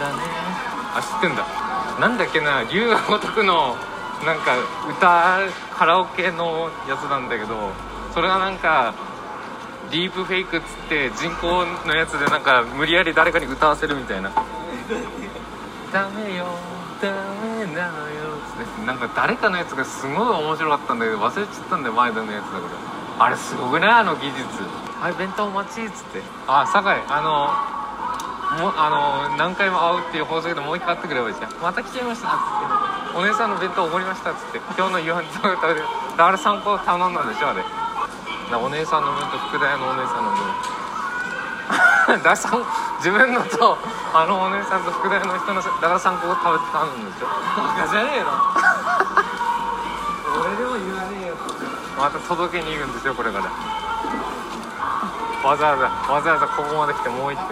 だね。あ知ってんだ。なんだっけな。龍が如くのなんか歌カラオケのやつなんだけどそれがなんかディープフェイクっつって人工のやつでなんか無理やり誰かに歌わせるみたいな「ダメよ。ダメなのよ」つってなんか誰かのやつがすごい面白かったんだけど忘れちゃったんだよ前田のやつだからあれすごくない？あの技術。はい弁当お待ちっつって。あ酒井あのもうあの何回も会うっていう法則でもう一回会ってくればいいじゃん。また来ちゃいましたっつって。お姉さんの弁当おごりましたっつって。今日の夕飯食べて。あれ3個頼んだんでしょあれ。なお姉さんの分と福田屋のお姉さんの分。ださん自分のとあのお姉さんと福田屋の人のだから3個食べて頼むんでしょ。バカじゃねえの。俺でも言わねえよまた届けに行くんですよこれから。わざわざわざわざここまで来てもう一回